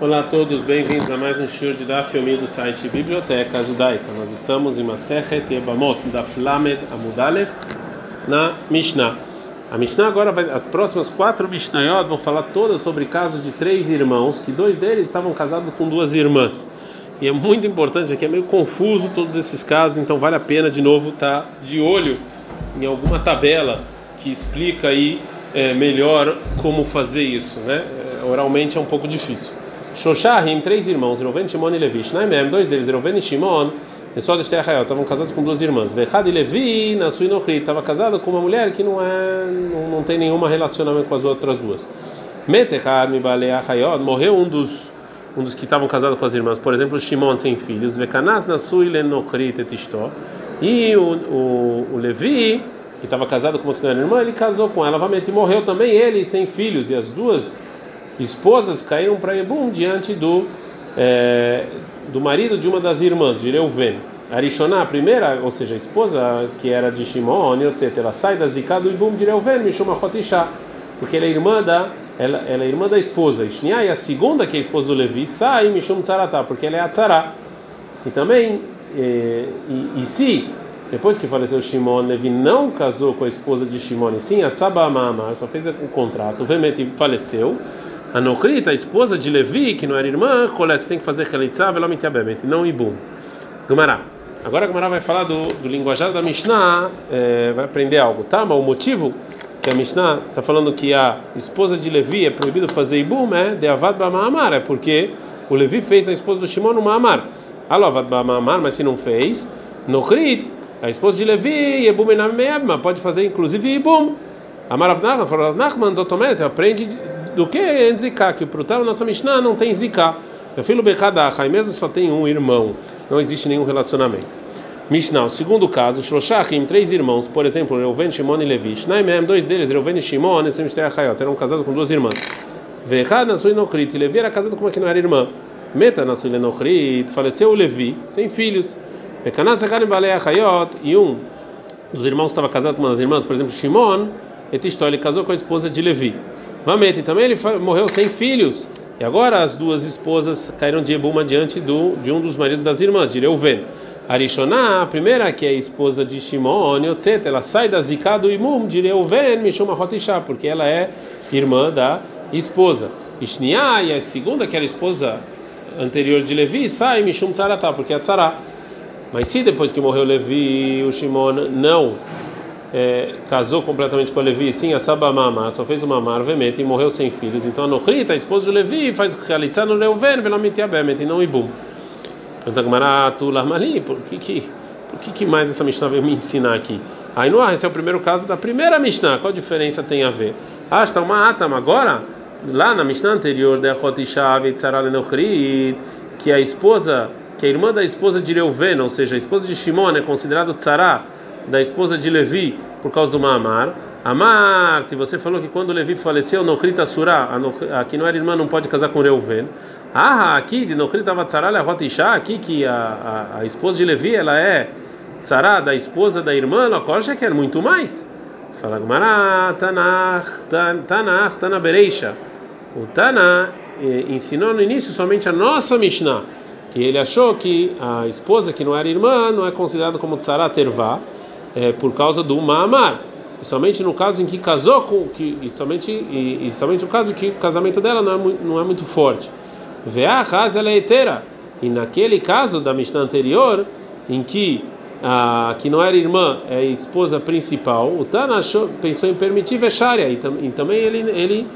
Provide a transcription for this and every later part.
Olá a todos, bem-vindos a mais um show de Daf Yomi do site Biblioteca Judaica. Nós estamos em Masechet Yebamot da Flamed Amudalef na Mishnah. A Mishnah agora vai, as próximas quatro Mishnayot vão falar todas sobre casos de três irmãos, que dois deles estavam casados com duas irmãs. E é muito importante, aqui é meio confuso todos esses casos, então vale a pena de novo estar tá de olho em alguma tabela que explica aí é, melhor como fazer isso, né? É, oralmente é um pouco difícil. Shoshahim, três irmãos, Reuven, Shimon e Levi. Shnaimem, dois deles, Reuven e Shimon, e só de Rael, estavam casados com duas irmãs. Vechad e Levi, na sua estava casado com uma mulher que não é, não, não tem nenhum relacionamento com as outras duas. Metechad, Mibale, Achayot, morreu um dos um dos que estavam casados com as irmãs, por exemplo, Shimon sem filhos, Vekanas na sua Lenochrit et e o, o, o Levi, que estava casado com uma que não era irmã, ele casou com ela, e morreu também ele sem filhos, e as duas esposas caíram para Ebum diante do é, do marido de uma das irmãs, de Reuven. Arishoná, a primeira, ou seja, a esposa que era de Shimon, etc., ela sai da zika do Ibum de Reuven, Mishuma Chotisha, porque ela é irmã da ela, ela, é irmã da esposa. Ishniai, a segunda, que é a esposa do Levi, sai Mishum Tzaratá, porque ela é a Tzará. E também, e, e, e, se, depois que faleceu Shimon, Levi não casou com a esposa de Shimon, e sim a Sabamama, só fez o contrato, obviamente faleceu, a Nokrita, a esposa de Levi, que não era irmã, Colete tem que fazer Khalitza, Velomitiabement, não Ibum. Gumará. Agora a Gumará vai falar do, do linguajar da Mishnah, é, vai aprender algo, tá? Mas o motivo que a Mishnah está falando que a esposa de Levi é proibido fazer Ibum é de Avad Ba'amar, é porque o Levi fez na esposa do Shimon no Ma'amar. Alovad Ba'amar, mas se não fez, Nochrit, a esposa de Levi, Ibum pode fazer inclusive Ibum. Amarav Nachman, Zotomet, aprende do que é Zika, que para o nossa Mishnah não tem Zika. Eu filo Bekadachai, mesmo só tem um irmão, não existe nenhum relacionamento. Mishnah, o segundo caso, Shloshachim, três irmãos, por exemplo, Reuven, Shimon e Levi. Shnaimem, dois deles, Reuven e Shimon, e eram casados com duas irmãs. Vechad, Nasui Nochrit, e Levi era casado com uma que não era irmã. Meta, Nasui Nochrit, faleceu o Levi, sem filhos. Pekanas, Echad, Balei e um dos irmãos estava casado com uma das irmãs, por exemplo, Shimon, Etistó, ele casou com a esposa de Levi. Vamete também ele morreu sem filhos. E agora as duas esposas caíram de Ebuma diante do, de um dos maridos das irmãs, de Reuven. Arishoná, a primeira, que é a esposa de Shimon, etc., ela sai da Zika do Imum, de Reuven, Mishuma Hotishá, porque ela é irmã da esposa. Ishniá, e a segunda, que era a esposa anterior de Levi, sai Mishum Tzaratá, porque é Tzará. Mas se depois que morreu Levi, o Shimon não é, casou completamente com a Levi, sim, a Sabamama, só fez uma marvemete e morreu sem filhos. Então a Nohrita, a esposa de Levi, faz realizar no Leuven, Velamente Abemet, e não Ibum. Pergunta Gamara, tu Larmali, por que que, por que que mais essa Mishnah veio me ensinar aqui? Aí no esse é o primeiro caso da primeira Mishnah, qual a diferença tem a ver? Ah, está uma Atam agora, lá na Mishnah anterior, da que a esposa, que a irmã da esposa de Leuven, ou seja, a esposa de Shimon, é considerada Tzará, da esposa de Levi por causa do Maamar. Amar, que você falou que quando Levi faleceu, Nokrita Surá, aqui não era irmã, não pode casar com Reuven. Ah, aqui de Nokrita Vatsarala Rotisha, aqui que a, a, a, esposa de Levi, ela é Tzará, da esposa da irmã, Lokoja quer muito mais. Fala Gmará, Tanach, Tanach, Tanabereisha. O Tana eh, ensinou no início somente a nossa Mishnah, que ele achou que a esposa que não era irmã não é considerada como Tzará Tervá é, por causa do Maamar. E somente no caso em que casou com que e somente e, e somente no caso que o casamento dela não é, não é muito forte. Veá casa ela é inteira. E naquele caso da Mishnah anterior, em que a que não era irmã, é a esposa principal, o Tana achou, pensou em permitir Vesharia, e, tam, e também ele, ele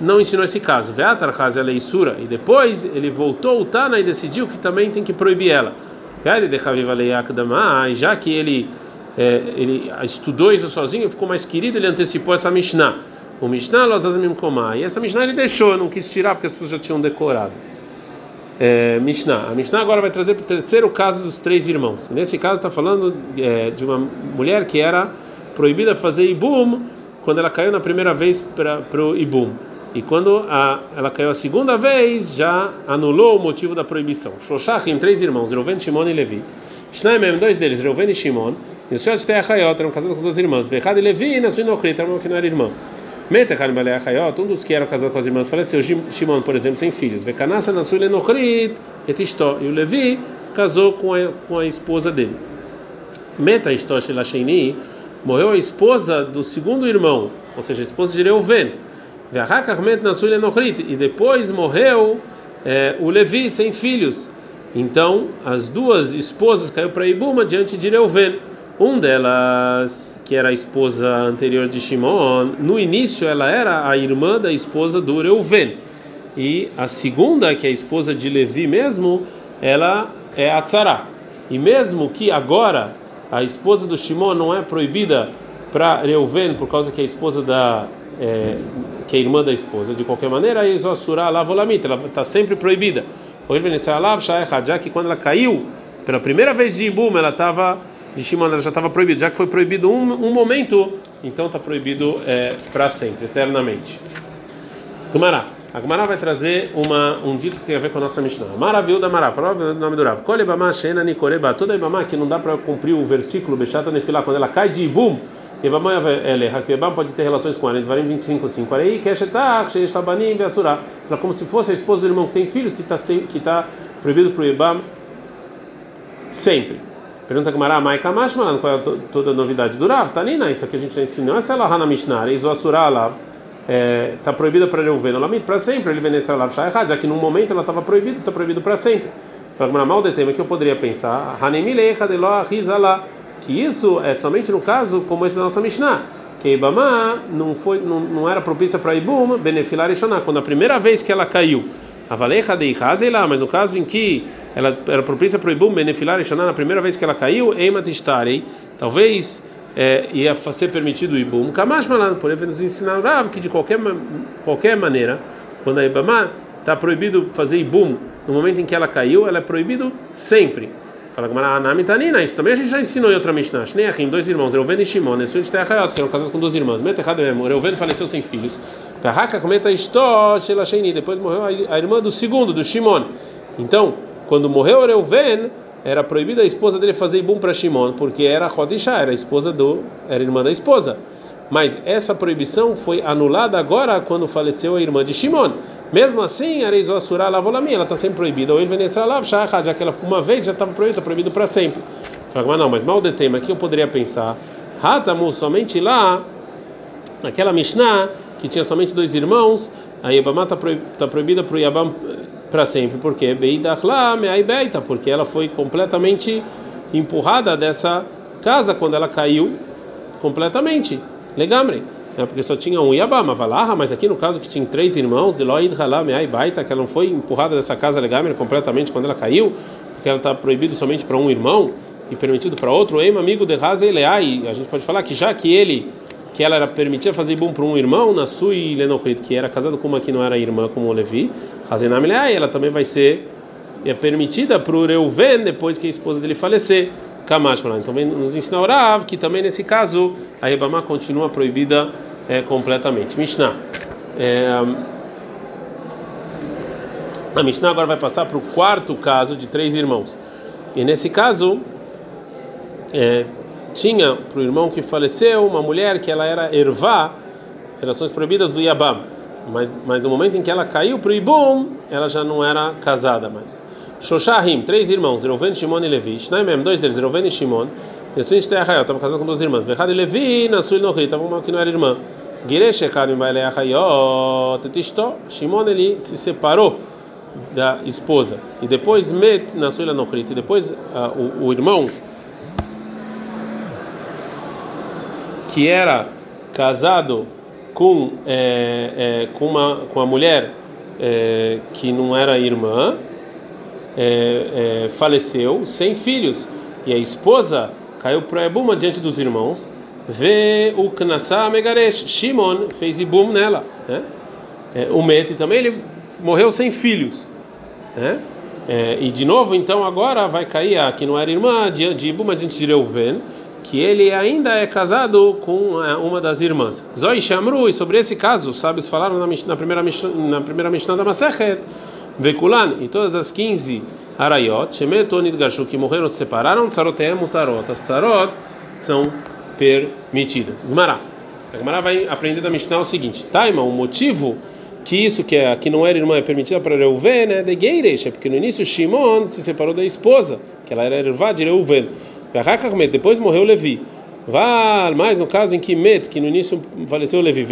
não ensinou esse caso. Veatar casa ela é Isura, e depois ele voltou o Tana e decidiu que também tem que proibir ela. E já que ele é, ele estudou isso sozinho, ficou mais querido, ele antecipou essa Mishnah. O Mishnah Lozazamim Komá. E essa Mishnah ele deixou, não quis tirar porque as pessoas já tinham decorado. É, Mishnah. A Mishnah agora vai trazer para o terceiro caso dos três irmãos. Nesse caso está falando é, de uma mulher que era proibida de fazer Ibum quando ela caiu na primeira vez para o Ibum. E quando a, ela caiu a segunda vez, já anulou o motivo da proibição. Shoshachim, três irmãos, Reuven, Shimon e Levi. Shnaimem, dois deles, Reuven e Shimon. E senhor de Terra eram casados com duas irmãs. Vechad e Levi, na sua Inochrit, uma que não era irmã. Metechar Baleachayot, um dos que eram casados com as irmãs, faleceu. Shimon, por exemplo, sem filhos. Vekanasa Nasul Enochrit et Istó. E o Levi casou com a, com a esposa dele. Meta Istó Shelasheni, morreu a esposa do segundo irmão, ou seja, a esposa de Reuven. Ve'achakach Nasul Enochrit. E depois morreu é, o Levi sem filhos. Então, as duas esposas caiu para Ibuma diante de Reuven. Um delas, que era a esposa anterior de Shimon, no início ela era a irmã da esposa do Reuven. E a segunda, que é a esposa de Levi mesmo, ela é a Tzara. E mesmo que agora a esposa do Shimon não é proibida para Reuven por causa que a esposa da é, que é irmã da esposa, de qualquer maneira, a Isosura Lavolamita, ela está sempre proibida. Já que quando ela caiu pela primeira vez de Ibum, ela estava de Shimon já estava proibido, já que foi proibido um, um momento, então está proibido é, para sempre, eternamente. Gumará. A Gumará vai trazer uma, um dito que tem a ver com a nossa Mishnah. Maravilha da Mará, falou o nome do Rav. Kolebama Shena Nikoreba, toda Ibama que não dá para cumprir o versículo Bechata Nefilá, quando ela cai de Ibum, Ibama Eleha, que Ibama pode ter relações com ela, Devarim 25, 5. Arei, Keshetak, Sheishtabanim, Veasura. Como se fosse a esposa do irmão que tem filhos, que está tá proibido para o Ibam sempre. Pergunta que Mará, Mai Kamashmalan, qual é toda a novidade do Rav? Tanina, isso aqui a gente já ensinou. Essa é a na Mishnah, Eizu Asura lá. Está proibida para Reuven, Lamit, para sempre. Ele venece a Shayhad, já que num momento ela estava proibida, está proibido para sempre. Fala que mal de tema que eu poderia pensar, Hanemilei Hadelo Rizala, que isso é somente no caso como esse da nossa Mishnah. Que Ibama não, foi, não, não era propícia para Ibum, Benefilar e Shana, quando a primeira vez que ela caiu Avalecha de lá, mas no caso em que ela era propícia Ibum benefilar e na primeira vez que ela caiu, Eimatistarei, talvez é, ia ser permitido o Ibum. Kamash por exemplo, nos ensinar Rav que de qualquer, qualquer maneira, quando a Ibama está proibido fazer Ibum no momento em que ela caiu, ela é proibido sempre. Fala com Anamitanina, isso também a gente já ensinou em outra Mishnah. Neachim, dois irmãos, Reuven e Shimon, de Terra que eram casados com duas irmãs. Metechad mesmo, Reuven faleceu sem filhos. Tahaka comenta depois morreu a irmã do segundo, do Shimon. Então, quando morreu Reuven, era proibida a esposa dele fazer ibum para Shimon, porque era Rodisha, era esposa do, era irmã da esposa. Mas essa proibição foi anulada agora quando faleceu a irmã de Shimon. Mesmo assim, Areizó Surah Lavolami, ela está sempre proibida. Ou Venestralav Shahad, já que ela uma vez já estava proibida, proibido para sempre. Fala, mas não, mas mal de tema, aqui eu poderia pensar. Hatamu, somente lá, naquela Mishnah, que tinha somente dois irmãos, a Yabamá está tá proibida para o Yabam eh, para sempre. Por quê? Beita, porque ela foi completamente empurrada dessa casa quando ela caiu completamente. Legamre né? porque só tinha um Yabama, Valaha, mas aqui no caso que tinha três irmãos, de Loid Halam Baita, que ela não foi empurrada dessa casa Legamer completamente quando ela caiu, porque ela está proibida somente para um irmão e permitido para outro, Ema, amigo de Hazeleai, a gente pode falar que já que ele que ela era permitida fazer bom para um irmão, Nasui Lenokrit, que era casado com uma que não era irmã, como o Levi, Hazenam ela também vai ser é permitida para o Reuven depois que a esposa dele falecer. Kamash Então vem nos ensinar o Rav que também nesse caso a Rebamá continua proibida é, completamente. Mishnah. É, a Mishnah agora vai passar para o quarto caso de três irmãos. E nesse caso, é, tinha para o irmão que faleceu uma mulher que ela era ervá, relações proibidas do Yabam. Mas, mas no momento em que ela caiu para o Ibum, ela já não era casada mais. Shoshahim, três irmãos, Reuven, Shimon e Levi. Shnaimem, dois deles, Reuven e Shimon. Nessuin de Terra, estava casado com duas irmãs. Vechad e Levi, Nasui Nohi, estava uma que não era irmã. Giresh Echad Mibaile Achayot, Tistó. Shimon, ele se separou da esposa. E depois, Met Nasui Nohrit. E depois, uh, o, o irmão, que era casado com, é, é, com, uma, com uma mulher é, que não era irmã, faleceu sem filhos. E a esposa caiu para Ebuma diante dos irmãos. Vê o Knassá Megaresh. Shimon fez Ibum nela. Né? É, o Mete também ele morreu sem filhos. Né? É, e de novo, então, agora vai cair a que não era irmã de, de Ibuma diante de Reuven, que ele ainda é casado com é, uma das irmãs. Zoi Shamru, e sobre esse caso, os sábios falaram na, na primeira na primeira Mishnah da Masechet, Vekulan, e todas as 15 Arayot, Shemetonit Gashu, que morreram, se separaram, Tsarotem Mutarot. As Tsarot são permitidas. Gmará. A Gemara vai aprender da Mishnah o seguinte: Taima, o motivo que isso que, é, que não era irmã é permitida para Reuven é de Geiresh, é porque no início Shimon se separou da esposa, que ela era ervá de Reuven. Depois morreu Levi. Val, mas no caso em que Met, que no início faleceu Levi,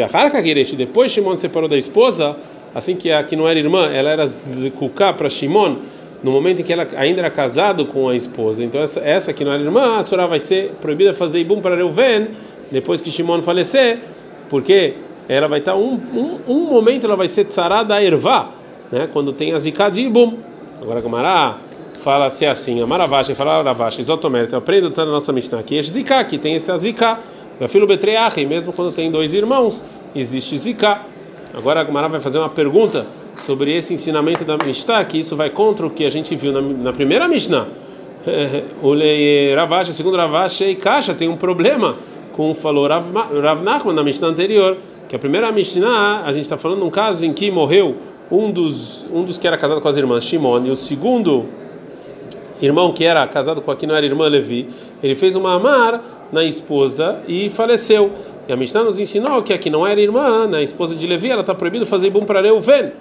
depois Shimon se separou da esposa, assim que a que não era irmã, ela era Zukuká para Shimon, no momento em que ela ainda era casado com a esposa. Então essa, essa que não era irmã, a Surah vai ser proibida fazer ibum para Reuven depois que Shimon falecer, porque ela vai estar um, um, um momento ela vai ser tzara da ervá, né? Quando tem a zika de ibum. Agora Gamará fala se é assim, a Maravashi fala Ravashi, Isotomer, então aprenda na nossa Mishnah aqui, zika, que tem esse zika, meu filho Betreach, mesmo quando tem dois irmãos, existe zika. Agora a Gamará vai fazer uma pergunta sobre esse ensinamento da Mishnah, que isso vai contra o que a gente viu na, na primeira Mishnah. o Ravashi, segundo Ravashi, e Kasha tem um problema com falou Rav, na Mishnah anterior, que a primeira Mishnah, a gente está falando de um caso em que morreu um dos, um dos que era casado com as irmãs, Shimon, e o segundo irmão que era casado com a que não era irmã Levi, ele fez uma amar na esposa e faleceu. E a Mishnah nos ensinou que a que não era irmã, na esposa de Levi, ela está proibido fazer bum para Reuven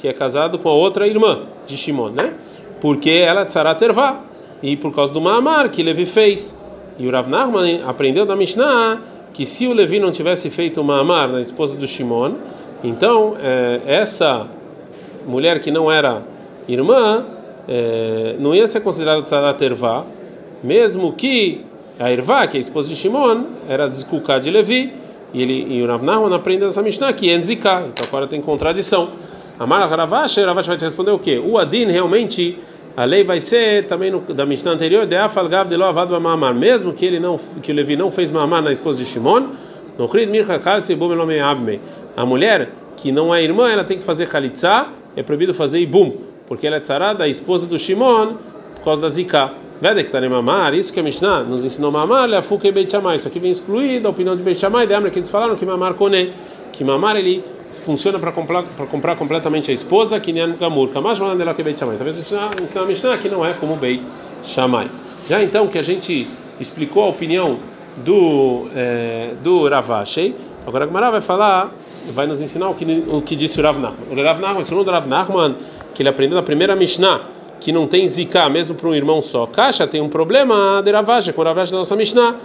que é casado com a outra irmã de Shimon, né? Porque ela é tzarat ervá, e por causa do Maamar que Levi fez. E o Rav aprendeu da Mishnah que se o Levi não tivesse feito o Maamar na esposa do Shimon, então é, essa mulher que não era irmã é, não ia ser considerada tzarat ervá, mesmo que a Irvá, que é a esposa de Shimon, era Zikuká de Levi, e, ele, e o Rav Nachman aprende essa Mishnah que é então agora tem contradição. Amar Ravash, Ravash vai te responder o quê? O Adin realmente a lei vai ser também no, da Mishnah anterior de Afalgav de lo avad mamar, mesmo que ele não que o Levi não fez mamar na esposa de Shimon, no Chrid. A mulher que não é irmã, ela tem que fazer Khalitsa, é proibido fazer Ibum, porque ela é tzara da esposa do Shimon por causa da Zika. Está em mamar, isso que a Mishnah nos ensinou mamar, a Fuke Beit Shammai. Isso aqui vem excluído a opinião de Beit Shammai, de Amra, que eles falaram que mamar kone, que mamar ele funciona para comprar comprar completamente a esposa, que nem a Gamur. Kamash falando dela que Beit Shammai. Talvez ensinar a Mishnah que não é como Beit Shammai. Já então que a gente explicou a opinião do é, do Ravashi, agora a Gemara vai falar, vai nos ensinar o que o que disse o Rav Nachman. O Rav Nachman, segundo o Rav Nachman, que ele aprendeu na primeira Mishnah, que não tem zika mesmo para um irmão só. Caixa tem um problema de Ravashi, com o Ravashi da nossa Mishnah,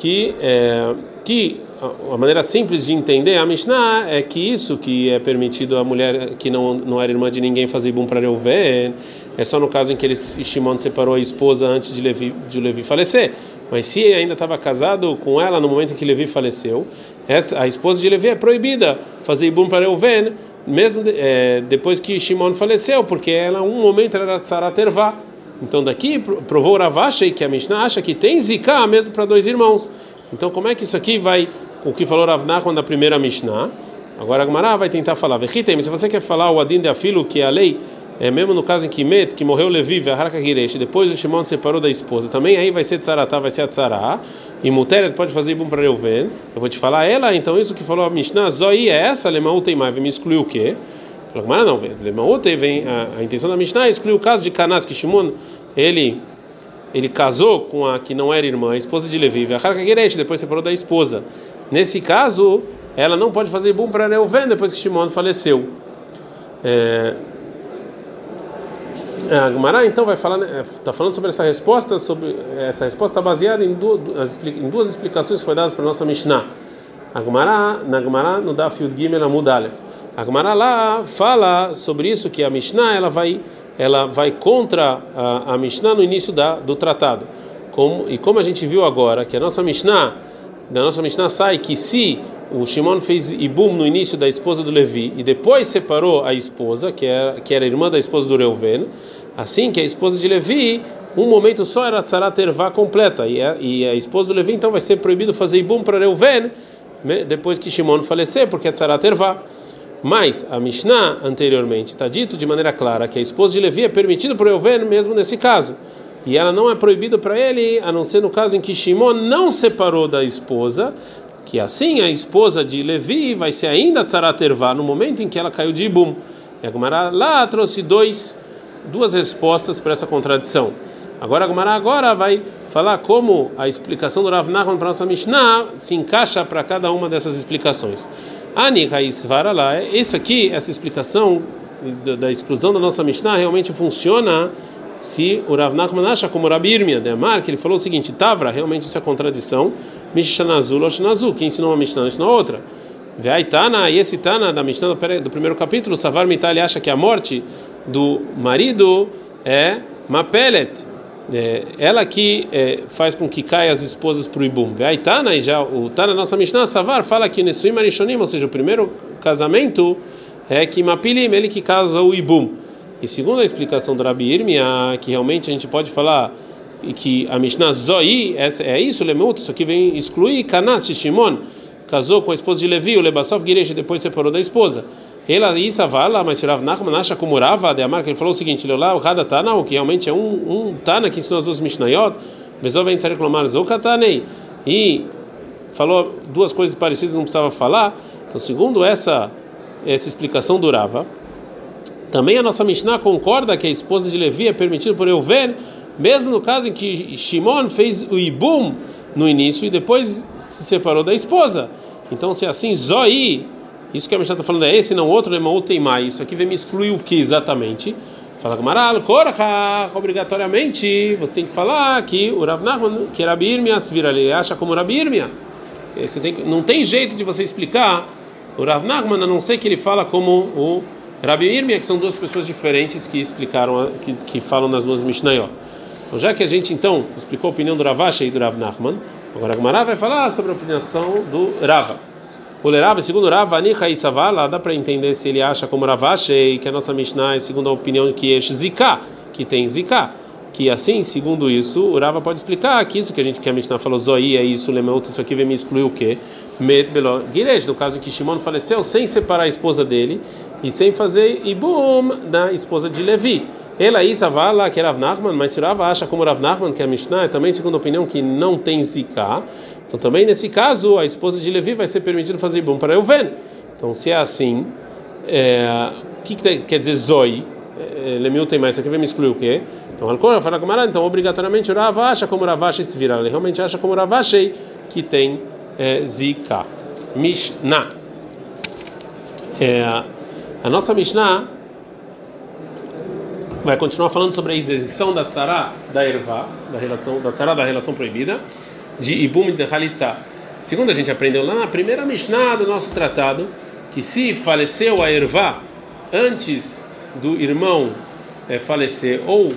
que é, que a maneira simples de entender a Mishnah é que isso que é permitido a mulher que não não era irmã de ninguém fazer bum para Reuven é só no caso em que ele Shimon separou a esposa antes de Levi de Levi falecer. Mas se ele ainda estava casado com ela no momento em que Levi faleceu, essa a esposa de Levi é proibida fazer bum para Reuven mesmo é, depois que Shimon faleceu, porque ela um momento era Tzarat Ervá. Então daqui provou Ravashi que a Mishnah acha que tem zika mesmo para dois irmãos. Então como é que isso aqui vai o que falou Rav Nachman da primeira Mishnah. Agora a vai tentar falar. Vechitem, se você quer falar o Adin de Afilo, que é a lei, é mesmo no caso em que Met, que morreu Levi, Haraka Hiresh, depois o Shimon separou da esposa, também aí vai ser Tzaratá, vai ser a Tzará, e Muteret pode fazer Ibum para Reuven. Eu vou te falar ela, então isso que falou a Mishnah, Zoi é essa, Alemão tem mais, me excluiu o quê? Falou, não, Alemão vem, a, a intenção da Mishnah é excluir o caso de Canas, que Shimon, ele ele casou com a que não era irmã, a esposa de Levi, depois separou da esposa. Nesse caso, ela não pode fazer bum para Reuven depois que Shimon faleceu. É, é a Gemara então vai falar, está falando sobre essa resposta, sobre essa resposta está baseada em duas, em duas explicações que foram dadas para nossa Mishnah. A Gemara, na Gemara no Daf Gimel Amud Aleph. A Gemara lá fala sobre isso que a Mishnah ela vai ela vai contra a, a Mishnah no início da, do tratado. Como, e como a gente viu agora, que a nossa Mishnah, da nossa Mishnah sai que se o Shimon fez Ibum no início da esposa do Levi e depois separou a esposa, que era, que era irmã da esposa do Reuven, assim que a esposa de Levi, um momento só era Tzarat Ervá completa, e a, e a esposa do Levi então vai ser proibido fazer Ibum para Reuven depois que Shimon falecer, porque é Tzarat Ervá. Mas a Mishnah anteriormente está dito de maneira clara que a esposa de Levi é permitida por Euven mesmo nesse caso. E ela não é proibida para ele, a não ser no caso em que Shimon não separou da esposa, que assim a esposa de Levi vai ser ainda Tzaratervá no momento em que ela caiu de Ibum. E a Gemara lá trouxe dois, duas respostas para essa contradição. Agora a Gemara agora vai falar como a explicação do Rav Nachman para nossa Mishnah se encaixa para cada uma dessas explicações. Ani Raiz Varala, isso aqui, essa explicação da exclusão da nossa Mishnah realmente funciona se o Rav Nachman acha como Rabi Irmia de Amar, que ele falou o seguinte, Tavra, realmente isso é contradição, Mishnazul Oshnazu, que ensinou uma Mishnah, ensinou outra. Veaitana, e esse Tana da Mishnah do primeiro capítulo, Savar Mitali acha que a morte do marido é Mapelet, é, ela que é, faz com que caia as esposas para o Ibum. Veaitana, e já o Tana, nossa Mishnah, Savar, fala que Nesuim Arishonim, ou seja, o primeiro casamento é que Mapilim, ele que casa o Ibum. E segundo a explicação do Rabi Irmia, que realmente a gente pode falar que a Mishnah Zoi, é isso, Lemut, isso aqui vem excluir Kanas Shimon, casou com a esposa de Levi, o Lebasov Giresh, depois separou da esposa. Ela isso vala, mas Rav Nachman acha como Rava de Amar, que ele falou o seguinte: Leolá, o Rada Tana, o que realmente é um, um Tana que ensinou as duas Mishnayot, Bezov vem reclamar Zokatanei, e falou duas coisas parecidas, não precisava falar. Então, segundo essa, essa explicação do Rava, também a nossa Mishnah concorda que a esposa de Levi é permitida por Euven, mesmo no caso em que Shimon fez o Ibum no início e depois se separou da esposa. Então, se é assim, Zoi, isso que a Mishnah está falando é esse, não outro, é ou Teimai. Isso aqui vem me excluir o que exatamente? Fala Gamaral, Korach, obrigatoriamente, você tem que falar que o Rav Nachman, que era Birmia, se vira ali, acha como Rav Birmia. Você tem, não tem jeito de você explicar o Rav a não ser que ele fala como o Rabi Irmia, que são duas pessoas diferentes que explicaram, que, que falam nas duas Mishnayot. Então, já que a gente então explicou a opinião do Ravashi e do Rav agora a Gemara vai falar sobre a opinião do Rava. O Lerava, segundo Rava, Anicha e Savala, dá para entender se ele acha como Ravashi, que a nossa Mishnah é segundo a opinião que é Zika, que tem Zika. Que assim, segundo isso, o Rava pode explicar que isso que a gente que a Mishnah falou, Zoi é isso, Lemeut, isso aqui vem me excluir o quê? Met Belo no caso que Shimon faleceu sem separar a esposa dele e sem fazer Ibum da esposa de Levi. Ela isso lá que é Rav Nachman, mas se Rav acha como Rav Nachman, que é a Mishnah, é também segundo a opinião que não tem zika. Então também nesse caso a esposa de Levi vai ser permitido fazer Ibum para Euven. Então se é assim, é, o que, que quer dizer Zoi? É, Lemiu tem mais, aqui vai me excluir o quê? Então Alcora fala com então obrigatoriamente o Rav acha como Rav Ashi se vira. Ele realmente acha como Rav Ashi que tem é, Zika. Mishnah. É, a nossa Mishnah vai continuar falando sobre a isenção da tzara da erva, da relação da tzara da relação proibida, de ibum de halissa. Segundo a gente aprendeu lá na primeira Mishnah do nosso tratado, que se faleceu a erva antes do irmão é, falecer ou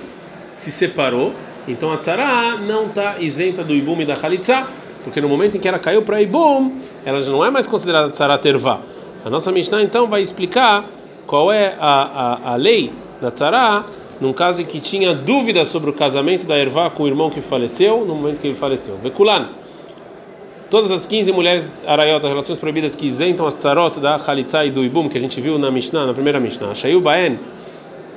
se separou, então a tzara não está isenta do ibum da halitza, porque no momento em que ela caiu para Ibum, ela já não é mais considerada Tzarat Ervá. A nossa Mishnah então vai explicar qual é a, a, a lei da Tzara num caso em que tinha dúvida sobre o casamento da Ervá com o irmão que faleceu, no momento que ele faleceu. Vekulan. Todas as 15 mulheres arayot, relações proibidas que isentam as tzarot da Khalitza e do Ibum, que a gente viu na Mishnah, na primeira Mishnah. Shayu Baen,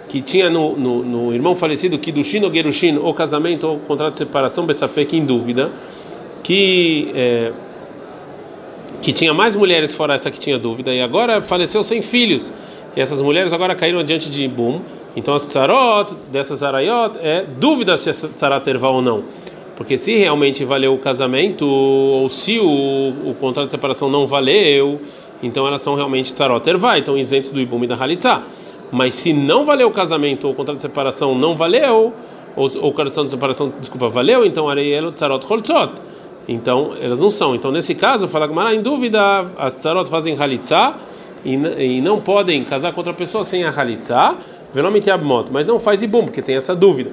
que tinha no, no, no irmão falecido Kidushin ou Gerushin, ou casamento ou contrato de separação, Bessafek, em dúvida que é, que tinha mais mulheres fora essa que tinha dúvida e agora faleceu sem filhos e essas mulheres agora caíram adiante de Ibum então as tsarot dessas arayot é dúvida se essa tsarot terva ou não. Porque se realmente valeu o casamento ou se o, o contrato de separação não valeu então elas são realmente tsarot terva então isentos do Ibum e da Halitza. Mas se não valeu o casamento ou o contrato de separação não valeu ou, ou o contrato de separação desculpa valeu então arayelo tsarot holtzot então, elas não são. Então, nesse caso, fala Gamara, em dúvida, as tsarot fazem halitzá e, e, não podem casar com outra pessoa sem a halitzá, velomite abmot, mas não faz ibum, porque tem essa dúvida.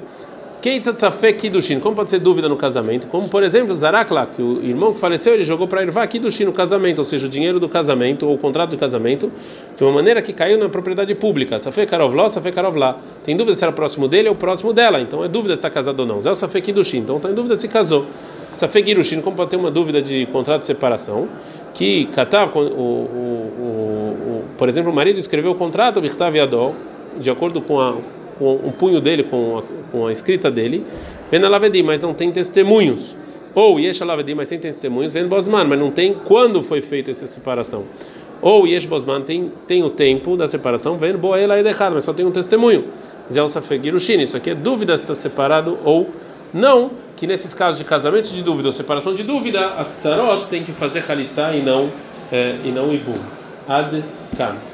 Como pode ser dúvida no casamento? Como, por exemplo, Zarakla, que o irmão que faleceu, ele jogou para Irvá Kidushin no casamento, ou seja, o dinheiro do casamento, ou o contrato do casamento, de uma maneira que caiu na propriedade pública. Safé Karovló, Safé Karovlá. Tem dúvida se era próximo dele ou próximo dela, então é dúvida se está casado ou não. Zé Safé Kidushin, então está em dúvida se casou. Safé Girushin, como pode ter uma dúvida de contrato de separação, que Katav, o, o, o, por exemplo, o marido escreveu o contrato, Birtav Yadol, de acordo com a com um punho dele, com a, com a escrita dele, Pena Lavedi, mas não tem testemunhos. Ou Yesh Lavedi, mas tem testemunhos, Ven Bosman, mas não tem quando foi feita essa separação. Ou Yesh Bosman tem, tem o tempo da separação, Ven Boela e mas só tem um testemunho. Zé Safegirushin, isso aqui é dúvida se está separado ou Não que nesses casos de casamento de dúvida ou separação de dúvida, as tsarot tem que fazer halitzá e não, é, e não ibum. Ad kan.